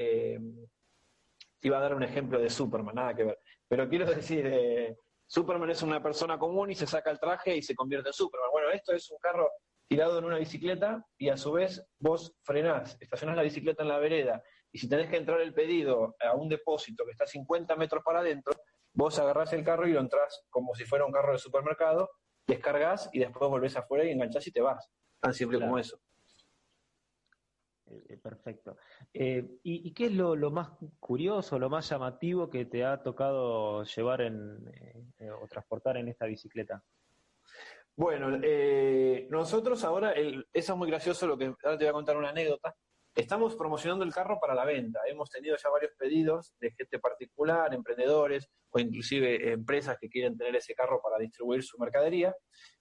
iba a dar un ejemplo de Superman, nada que ver. Pero quiero decir, eh, Superman es una persona común y se saca el traje y se convierte en Superman. Bueno, esto es un carro tirado en una bicicleta y a su vez vos frenás, estacionás la bicicleta en la vereda y si tenés que entrar el pedido a un depósito que está 50 metros para adentro, vos agarrás el carro y lo entrás como si fuera un carro de supermercado, descargas y después volvés afuera y enganchás y te vas. Tan simple como eso. Eh, perfecto. Eh, ¿y, qué es lo, más curioso, lo más llamativo que te ha tocado llevar en, eh, o transportar en esta bicicleta? Bueno, nosotros ahora, eso es muy gracioso, lo que ahora te voy a contar una anécdota. Estamos promocionando el carro para la venta. Hemos tenido ya varios pedidos de gente particular, emprendedores o inclusive empresas que quieren tener ese carro para distribuir su mercadería.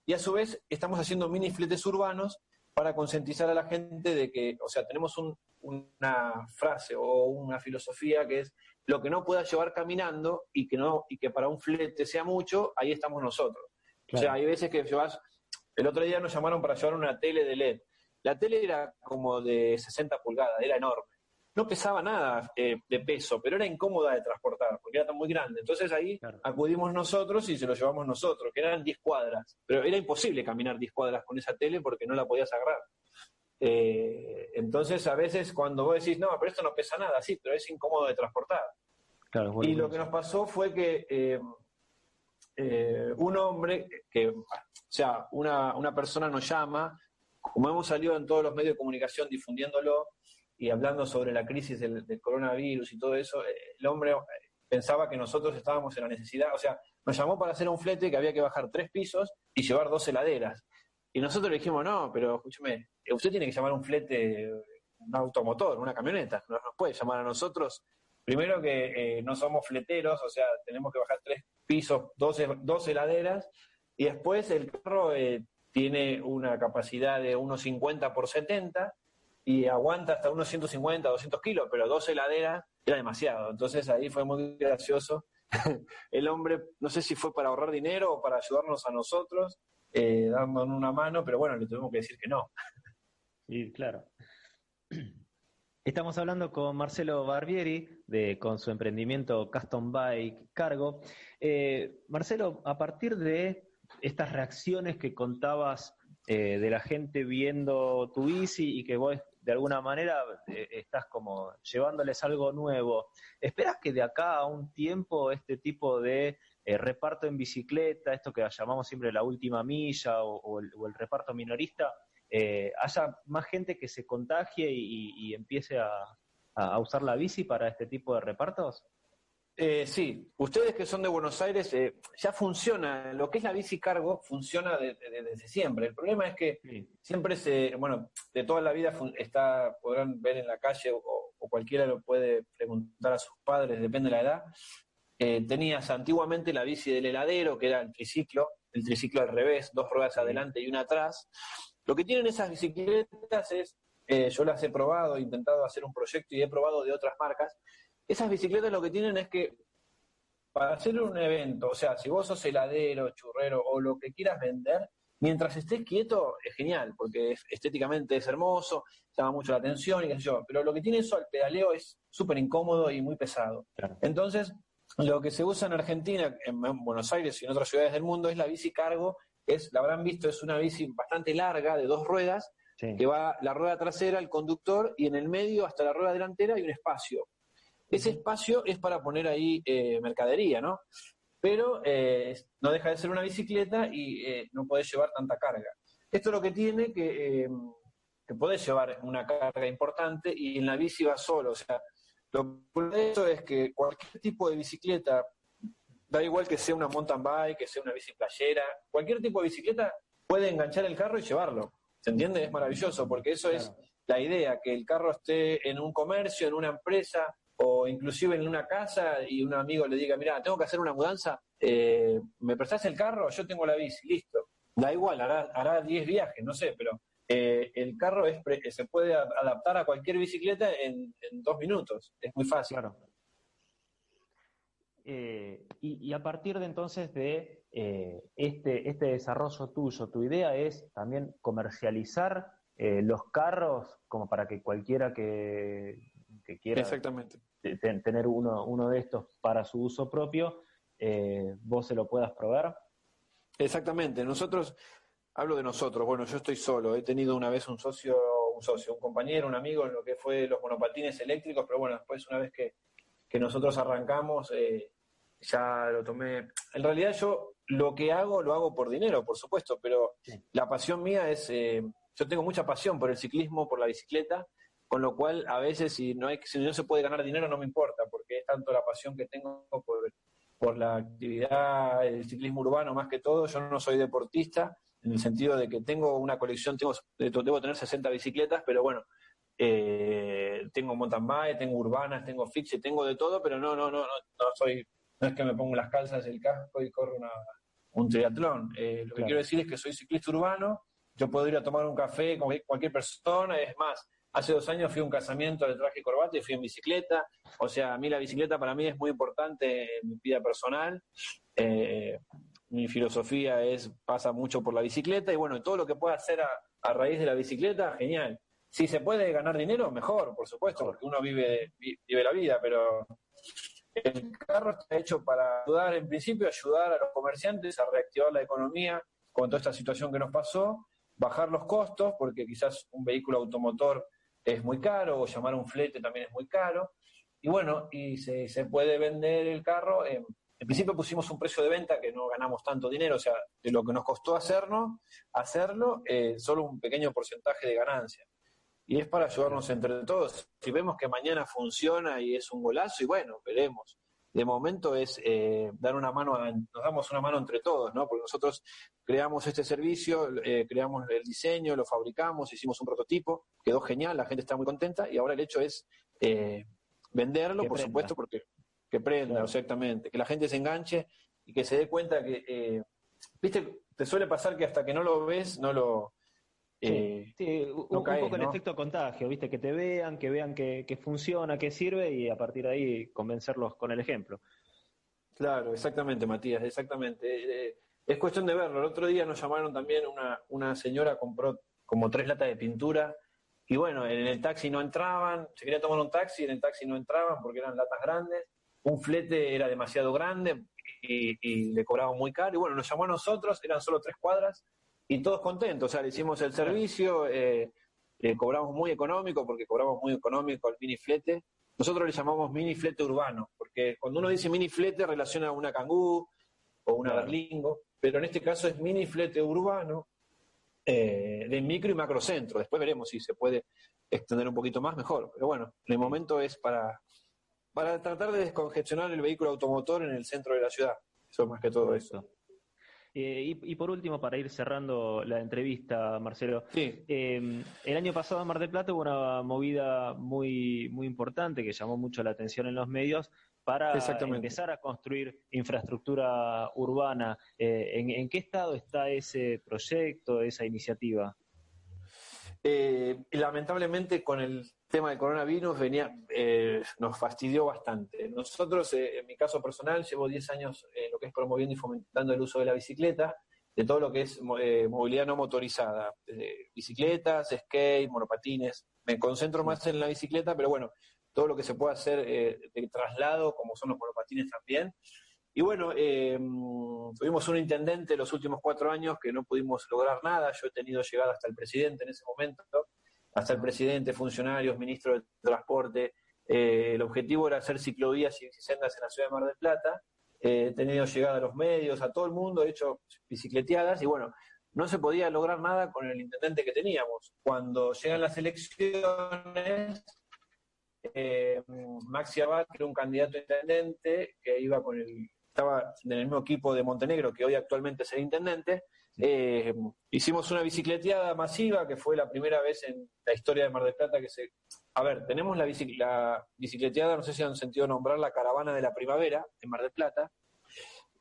Y a su vez estamos haciendo mini fletes urbanos para concientizar a la gente de que, o sea, tenemos una frase o una filosofía que es lo que no puedas llevar caminando y que no y que para un flete sea mucho, ahí estamos nosotros. O sea, hay veces que llevas el otro día nos llamaron para llevar una tele de LED. La tele era como de 60 pulgadas, era enorme no pesaba nada eh, de peso, pero era incómoda de transportar porque era tan muy grande. Entonces ahí acudimos nosotros y se lo llevamos nosotros, que eran 10 cuadras. Pero era imposible caminar 10 cuadras con esa tele porque no la podías agarrar. Eh, entonces a veces cuando vos decís, no, pero esto no pesa nada, sí, pero es incómodo de transportar. y lo que nos pasó fue que eh, un hombre, que, o sea, una, una persona nos llama, como hemos salido en todos los medios de comunicación difundiéndolo, y hablando sobre la crisis del, coronavirus y todo eso, eh, el hombre eh, pensaba que nosotros estábamos en la necesidad, o sea, nos llamó para hacer un flete que había que bajar tres pisos y llevar dos heladeras. Y nosotros le dijimos, no, pero escúcheme, usted tiene que llamar un flete, un automotor, una camioneta, no nos puede llamar a nosotros. Primero que eh, no somos fleteros, o sea, tenemos que bajar tres pisos, dos, dos heladeras, y después el carro tiene una capacidad de unos 50 por 70, y aguanta hasta unos 150, 200 kilos, pero dos heladeras era demasiado. Entonces ahí fue muy gracioso. El hombre, no sé si fue para ahorrar dinero o para ayudarnos a nosotros, eh, dándonos una mano, pero bueno, le tuvimos que decir que no. Sí, claro. Estamos hablando con Marcelo Barbieri, de, con su emprendimiento Custom Bike Cargo. Eh, Marcelo, a partir de estas reacciones que contabas eh, de la gente viendo tu bici y que vos de alguna manera eh, estás como llevándoles algo nuevo. ¿Esperas que de acá a un tiempo este tipo de eh, reparto en bicicleta, esto que llamamos siempre la última milla o, el, reparto minorista, eh, haya más gente que se contagie y, empiece a usar la bici para este tipo de repartos? Eh, sí, ustedes que son de Buenos Aires, eh, ya funciona, lo que es la bici cargo funciona desde siempre. El problema es que siempre se, bueno, de toda la vida está, podrán ver en la calle o, cualquiera lo puede preguntar a sus padres, depende de la edad. Eh, tenías antiguamente la bici del heladero, que era el triciclo, el triciclo al revés, dos ruedas adelante y una atrás. Lo que tienen esas bicicletas es, yo las he probado, he intentado hacer un proyecto y he probado de otras marcas, esas bicicletas lo que tienen es que para hacer un evento, o sea, si vos sos heladero, churrero o lo que quieras vender, Mientras estés quieto, es genial, porque estéticamente es hermoso, llama mucho la atención y qué sé yo. Pero lo que tiene eso al pedaleo es súper incómodo y muy pesado. Entonces, lo que se usa en Argentina, en Buenos Aires y en otras ciudades del mundo es la bici cargo. Es, la habrán visto, es una bici bastante larga, de dos ruedas, que va la rueda trasera, el conductor, y en el medio hasta la rueda delantera hay un espacio. Ese espacio es para poner ahí eh, mercadería, ¿no? Pero eh, no deja de ser una bicicleta y eh, no podés llevar tanta carga. Esto es lo que tiene que, que podés llevar una carga importante y en la bici va solo. O sea, lo que eso es que cualquier tipo de bicicleta, da igual que sea una mountain bike, que sea una bici playera, cualquier tipo de bicicleta puede enganchar el carro y llevarlo. ¿Se entiende? Es maravilloso, porque eso es la idea, que el carro esté en un comercio, en una empresa, o inclusive en una casa y un amigo le diga, mira, tengo que hacer una mudanza, eh, ¿me prestás el carro? Yo tengo la bici, listo. Da igual, hará 10 viajes, no sé, pero eh, el carro es se puede adaptar a cualquier bicicleta en, dos minutos, es muy fácil. Claro. Eh, y, a partir de entonces de este, este desarrollo tuyo, tu idea es también comercializar los carros como para que cualquiera que, que quiera Exactamente. tener uno, uno de estos para su uso propio, eh, vos se lo puedas probar. Exactamente. Nosotros, hablo de nosotros, bueno, yo estoy solo, he tenido una vez un socio, un socio, un compañero, un amigo en lo que fue los monopatines eléctricos, pero bueno, después una vez que, nosotros arrancamos, eh, ya lo tomé. En realidad yo lo que hago, lo hago por dinero, por supuesto, pero la pasión mía es, eh, yo tengo mucha pasión por el ciclismo, por la bicicleta, con lo cual a veces si no, hay, si no se puede ganar dinero no me importa, porque es tanto la pasión que tengo por, por la actividad, el ciclismo urbano más que todo, yo no soy deportista, en el sentido de que tengo una colección, tengo, debo tener 60 bicicletas, pero bueno, eh, tengo mountain bike, tengo urbanas, tengo fixe, tengo de todo, pero no, no, no, no, no soy, no es que me pongo las calzas, el casco y corro una, un triatlón. Eh, lo que quiero decir es que soy ciclista urbano, yo puedo ir a tomar un café con cualquier persona, es más, Hace dos años fui a un casamiento de traje y corbata y fui en bicicleta. O sea, a mí la bicicleta para mí es muy importante en mi vida personal. Eh, mi filosofía es pasa mucho por la bicicleta y bueno, todo lo que pueda hacer a, raíz de la bicicleta, genial. Si se puede ganar dinero, mejor, por supuesto, porque uno vive, vive la vida, pero el carro está hecho para ayudar, en principio, ayudar a los comerciantes a reactivar la economía con toda esta situación que nos pasó, bajar los costos, porque quizás un vehículo automotor es muy caro, o llamar un flete también es muy caro. Y bueno, y se, puede vender el carro. En, principio pusimos un precio de venta que no ganamos tanto dinero, o sea, de lo que nos costó hacernos, hacerlo, eh, solo un pequeño porcentaje de ganancia. Y es para ayudarnos entre todos. Si vemos que mañana funciona y es un golazo, y bueno, veremos de momento es eh, dar una mano, nos damos una mano entre todos, ¿no? Porque nosotros creamos este servicio, eh, creamos el diseño, lo fabricamos, hicimos un prototipo, quedó genial, la gente está muy contenta y ahora el hecho es eh, venderlo, por supuesto, porque que prenda, exactamente, que la gente se enganche y que se dé cuenta que, viste, te suele pasar que hasta que no lo ves, no lo, Sí, eh, un, poco el efecto contagio, ¿viste? Que te vean, que vean que, funciona, que sirve y a partir de ahí convencerlos con el ejemplo. Claro, exactamente, Matías, exactamente. Es cuestión de verlo. El otro día nos llamaron también, una, una señora compró como tres latas de pintura y bueno, en el taxi no entraban, se quería tomar un taxi, en el taxi no entraban porque eran latas grandes, un flete era demasiado grande y, y le cobraban muy caro. Y bueno, nos llamó a nosotros, eran solo tres cuadras y todos contentos, o sea, le hicimos el servicio, eh, cobramos muy económico, porque cobramos muy económico el mini flete. Nosotros le llamamos mini flete urbano, porque cuando uno dice mini flete relaciona a una cangú o una berlingo, pero en este caso es mini flete urbano eh, de micro y macrocentro. Después veremos si se puede extender un poquito más, mejor. Pero bueno, en el momento es para, para tratar de descongestionar el vehículo automotor en el centro de la ciudad. Eso más que todo eso. Eh, y, por último, para ir cerrando la entrevista, Marcelo, em, el año pasado en Mar del Plata hubo una movida muy, muy importante que llamó mucho la atención en los medios para empezar a construir infraestructura urbana. Eh, ¿en, qué estado está ese proyecto, esa iniciativa? Eh, lamentablemente con el tema del coronavirus venía, eh, nos fastidió bastante. Nosotros, eh, en mi caso personal, llevo 10 años en lo que es promoviendo y fomentando el uso de la bicicleta de todo lo que es eh, movilidad no motorizada, bicicletas, skate, monopatines. Me concentro más en la bicicleta, pero bueno, todo lo que se puede hacer eh, de traslado, como son los monopatines también. Y bueno, eh, tuvimos un intendente los últimos cuatro años que no pudimos lograr nada. Yo he tenido llegada hasta el presidente en ese momento, hasta el presidente, funcionarios, ministro de Transporte. el objetivo era hacer ciclovías y sendas en la ciudad de Mar del Plata he tenido llegada a los medios, a todo el mundo, he hecho bicicleteadas y bueno, no se podía lograr nada con el intendente que teníamos. Cuando llegan las elecciones, eh, Maxi Abad, era un candidato intendente, que iba con el, estaba en el mismo equipo de Montenegro, que hoy actualmente es el intendente, eh, hicimos una bicicleteada masiva, que fue la primera vez en la historia de Mar del Plata que se... A ver, tenemos la, la bicicleteada, no sé si han sentido nombrar, la caravana de la primavera en Mar del Plata,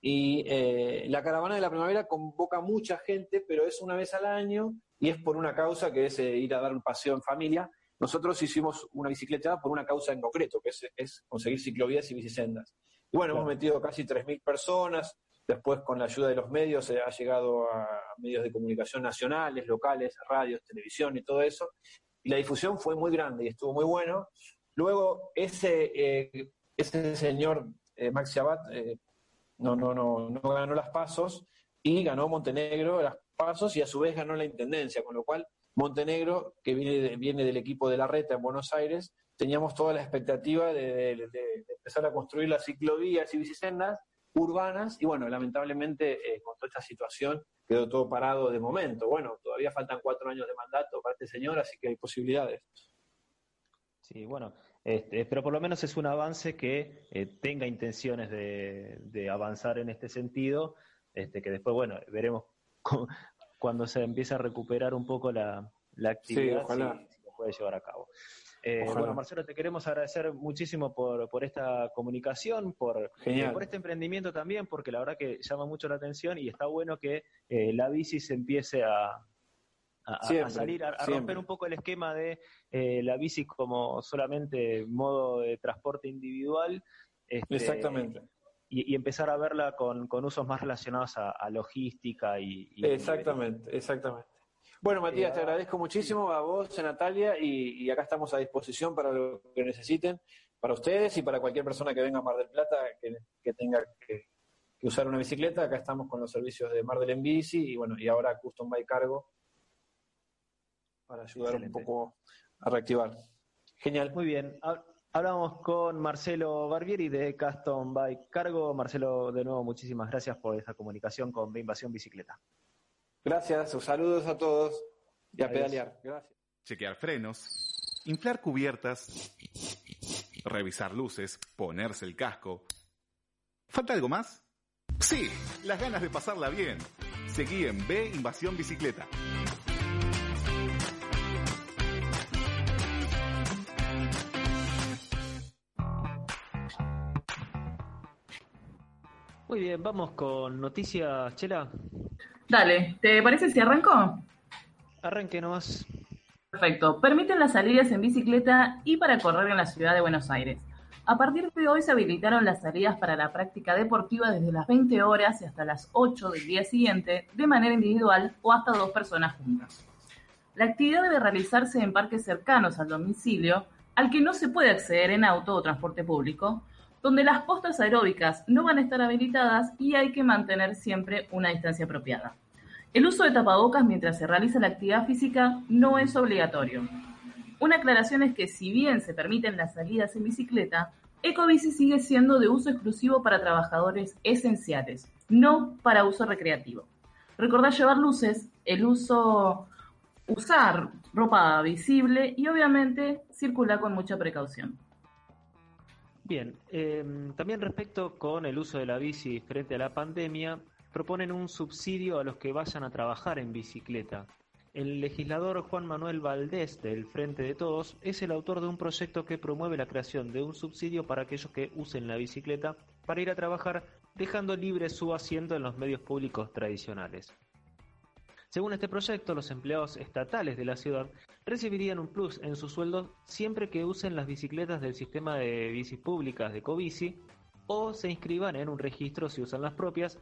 y eh, la caravana de la primavera convoca mucha gente, pero es una vez al año y es por una causa que es ir a dar un paseo en familia. Nosotros hicimos una bicicleteada por una causa en concreto, que es, conseguir ciclovías y bicisendas. Y bueno, hemos metido casi 3.000 personas, Después, con la ayuda de los medios, ha llegado a medios de comunicación nacionales, locales, radios, televisión y todo eso. Y la difusión fue muy grande y estuvo muy bueno. Luego, ese, eh, ese señor eh, Maxi Abad eh, no, no, no, no ganó las pasos y ganó Montenegro las pasos y a su vez ganó la intendencia, con lo cual Montenegro, que viene, del equipo de la Reta en Buenos Aires, teníamos toda la expectativa de, de empezar a construir las ciclovías y bicisendas urbanas y bueno, lamentablemente eh, con toda esta situación quedó todo parado de momento. Bueno, todavía faltan cuatro años de mandato para este señor, así que hay posibilidades. Sí, bueno, este, pero por lo menos es un avance que eh, tenga intenciones de, avanzar en este sentido, este, que después, bueno, veremos cuando se empiece a recuperar un poco la, actividad, si, si lo puede llevar a cabo. Eh, bueno, Marcelo, te queremos agradecer muchísimo por, por esta comunicación, por, eh, por este emprendimiento también, porque la verdad que llama mucho la atención y está bueno que eh, la bici se empiece a, salir, a, romper un poco el esquema de la bici como solamente modo de transporte individual. Este, exactamente. Y, empezar a verla con, usos más relacionados a, logística y, exactamente, exactamente. Bueno, Matías, te agradezco muchísimo a vos, a Natalia, y, acá estamos a disposición para lo que necesiten, para ustedes y para cualquier persona que venga a Mar del Plata que, tenga que, usar una bicicleta. Acá estamos con los servicios de Mar del En Bici y bueno, y ahora Custom Bike Cargo para ayudar un poco a reactivar. Genial. Muy bien. Hablamos con Marcelo Barbieri de Custom Bike Cargo. Marcelo, de nuevo, muchísimas gracias por esta comunicación con Invasión Bicicleta. Gracias, saludos a todos y a pedalear. Gracias. Chequear frenos, inflar cubiertas, revisar luces, ponerse el casco. ¿Falta algo más? Sí, las ganas de pasarla bien. Seguí en B Invasión Bicicleta. Muy bien, vamos con noticias, Chela. Dale, ¿te parece si arranco? Arranque nomás. Perfecto. Permiten las salidas en bicicleta y para correr en la ciudad de Buenos Aires. A partir de hoy se habilitaron las salidas para la práctica deportiva desde las 20 horas y hasta las 8 del día siguiente, de manera individual o hasta dos personas juntas. La actividad debe realizarse en parques cercanos al domicilio, al que no se puede acceder en auto o transporte público, donde las postas aeróbicas no van a estar habilitadas y hay que mantener siempre una distancia apropiada. El uso de tapabocas mientras se realiza la actividad física no es obligatorio. Una aclaración es que si bien se permiten las salidas en bicicleta, Ecobici sigue siendo de uso exclusivo para trabajadores esenciales, no para uso recreativo. Recordar llevar luces, el uso, usar ropa visible y obviamente circular con mucha precaución. Bien, em, también respecto con el uso de la bici frente a la pandemia, proponen un subsidio a los que vayan a trabajar en bicicleta. El legislador Juan Manuel Valdés del Frente de Todos es el autor de un proyecto que promueve la creación de un subsidio para aquellos que usen la bicicleta para ir a trabajar dejando libre su asiento en los medios públicos tradicionales. Según este proyecto, los empleados estatales de la ciudad recibirían un plus en su sueldo siempre que usen las bicicletas del sistema de bicis públicas de Covici o se inscriban en un registro si usan las propias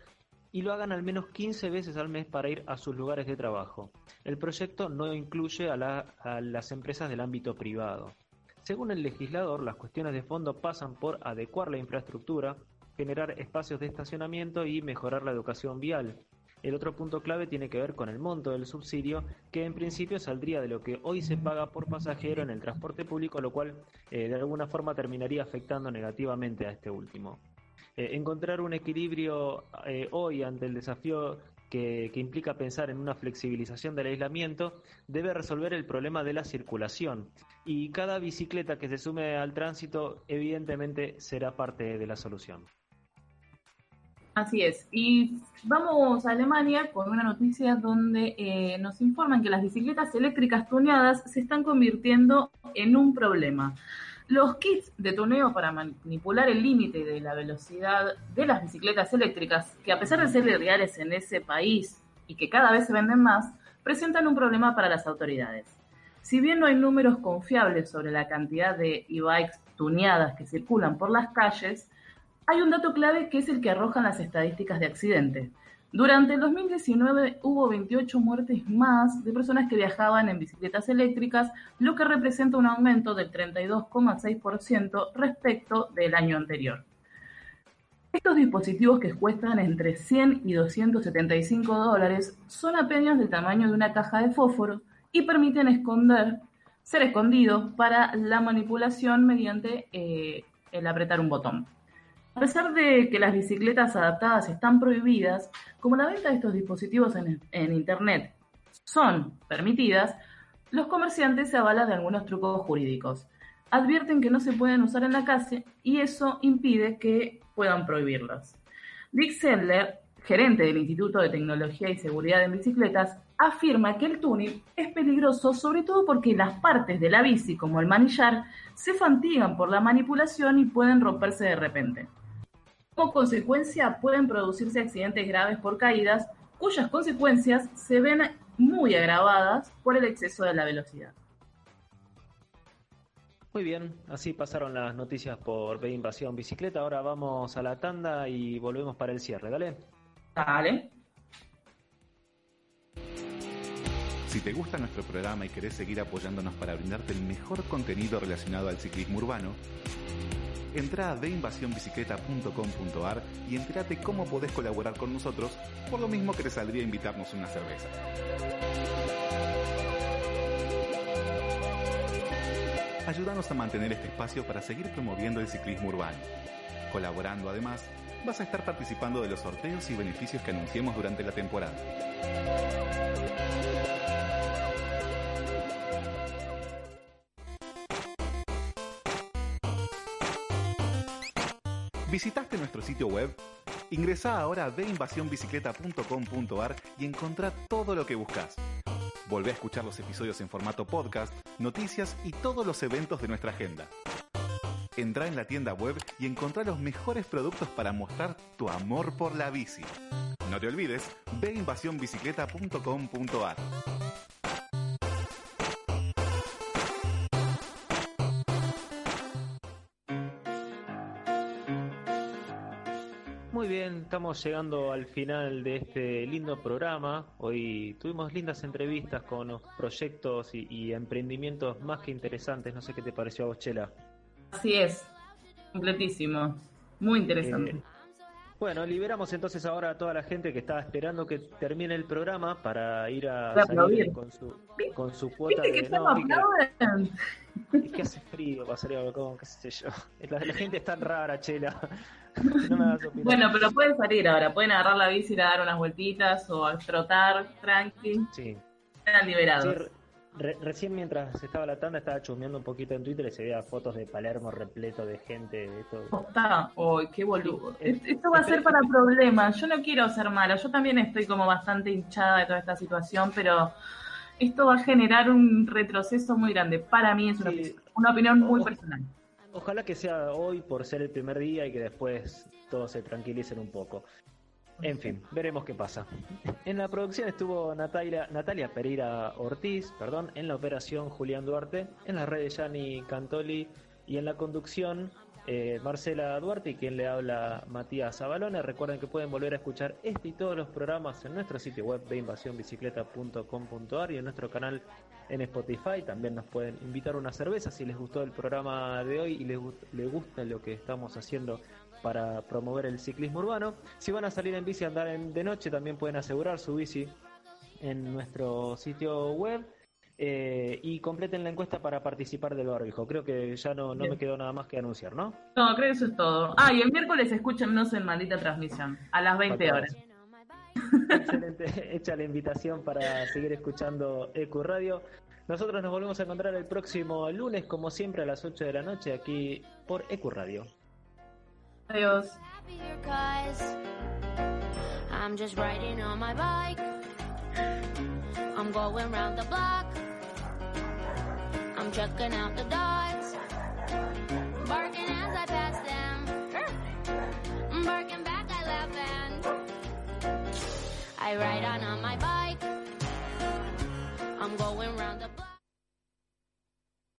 y lo hagan al menos 15 veces al mes para ir a sus lugares de trabajo. El proyecto no incluye a, a las empresas del ámbito privado. Según el legislador, las cuestiones de fondo pasan por adecuar la infraestructura, generar espacios de estacionamiento y mejorar la educación vial. El otro punto clave tiene que ver con el monto del subsidio, que en principio saldría de lo que hoy se paga por pasajero en el transporte público, lo cual eh, de alguna forma terminaría afectando negativamente a este último. Eh, encontrar un equilibrio eh, hoy ante el desafío que, que implica pensar en una flexibilización del aislamiento debe resolver el problema de la circulación y cada bicicleta que se sume al tránsito evidentemente será parte de la solución. Así es. Y vamos a Alemania con una noticia donde eh, nos informan que las bicicletas eléctricas tuneadas se están convirtiendo en un problema. Los kits de tuneo para manipular el límite de la velocidad de las bicicletas eléctricas, que a pesar de ser reales en ese país y que cada vez se venden más, presentan un problema para las autoridades. Si bien no hay números confiables sobre la cantidad de e-bikes tuneadas que circulan por las calles, hay un dato clave que es el que arrojan las estadísticas de accidente. Durante el 2019 hubo 28 muertes más de personas que viajaban en bicicletas eléctricas, lo que representa un aumento del 32,6% respecto del año anterior. Estos dispositivos que cuestan entre 100 y 275 dólares son apenas del tamaño de una caja de fósforo y permiten ser escondidos para la manipulación mediante eh, el apretar un botón. A pesar de que las bicicletas adaptadas están prohibidas, como la venta de estos dispositivos en, Internet son permitidas, los comerciantes se avalan de algunos trucos jurídicos. Advierten que no se pueden usar en la calle y eso impide que puedan prohibirlos. Dick Sedler, gerente del Instituto de Tecnología y Seguridad en Bicicletas, afirma que el tuning es peligroso sobre todo porque las partes de la bici, como el manillar, se fatigan por la manipulación y pueden romperse de repente. Como consecuencia, pueden producirse accidentes graves por caídas, cuyas consecuencias se ven muy agravadas por el exceso de la velocidad. Muy bien, así pasaron las noticias por B Invasión Bicicleta. Ahora vamos a la tanda y volvemos para el cierre. Dale. Dale. Si te gusta nuestro programa y querés seguir apoyándonos para brindarte el mejor contenido relacionado al ciclismo urbano, entra a deinvasionbicicleta.com.ar y entérate cómo podés colaborar con nosotros, por lo mismo que te saldría invitarnos una cerveza. Ayúdanos a mantener este espacio para seguir promoviendo el ciclismo urbano. Colaborando además, vas a estar participando de los sorteos y beneficios que anunciemos durante la temporada. ¿Visitaste nuestro sitio web? Ingresá ahora a y encontrá todo lo que buscas. Volvé a escuchar los episodios en formato podcast, noticias y todos los eventos de nuestra agenda. Entrá en la tienda web y encontrá los mejores productos para mostrar tu amor por la bici. No te olvides, ve invasionbicicleta.com.ar. Muy bien, estamos llegando al final de este lindo programa. Hoy tuvimos lindas entrevistas con los proyectos y, y emprendimientos más que interesantes. No sé qué te pareció a vos, Chela. Así es, completísimo, muy interesante. Eh, bueno, liberamos entonces ahora a toda la gente que estaba esperando que termine el programa para ir a salir con su, con su cuota ¿Viste de... no, que- aplauden? es que hace frío para salir al balcón, qué sé yo. La, la gente es tan rara, Chela. No me hagas opinar. Bueno, pero pueden salir ahora, pueden agarrar la bici, ir a dar unas vueltitas o a trotar, tranqui, Sí. Sí, liberados. re- re- recién mientras estaba la tanda estaba chusmeando un poquito en Twitter y se veía fotos de Palermo repleto de gente, de todo. Está, uy, qué boludo. Es- Esto va a ser para problemas. Yo no quiero ser mala. Yo también estoy como bastante hinchada de toda esta situación, pero esto va a generar un retroceso muy grande. Para mí es una, Sí. una opinión muy personal. Ojalá que sea hoy por ser el primer día y que después todos se tranquilicen un poco. En fin, veremos qué pasa. En la producción estuvo Natalia, Natalia Pereira Ortiz, perdón, en la operación Julián Duarte, en las redes Yani Cantoli y en la conducción eh, Marcela Duarte y quien le habla Matías Zabalone. Recuerden que pueden volver a escuchar este y todos los programas en nuestro sitio web de invasiónbicicleta.com.ar y en nuestro canal en Spotify. También nos pueden invitar una cerveza si les gustó el programa de hoy y les, les gusta lo que estamos haciendo para promover el ciclismo urbano. Si van a salir en bici a andar de noche, también pueden asegurar su bici en nuestro sitio web. Eh, y completen la encuesta para participar del barbijo. Creo que ya no, no me quedó nada más que anunciar, ¿no? No, creo que eso es todo. Ah, y el miércoles escúchennos en Maldita Transmisión, a las 20 horas. Excelente, hecha la invitación para seguir escuchando EQ Radio. Nosotros nos volvemos a encontrar el próximo lunes, como siempre, a las 8 de la noche, aquí por EQ Radio. Adiós. I'm just riding on my bike. I'm going round the block. I'm checking out the dogs. Barking as I pass them. Barking back, I laugh and I ride on on my bike. I'm going round the.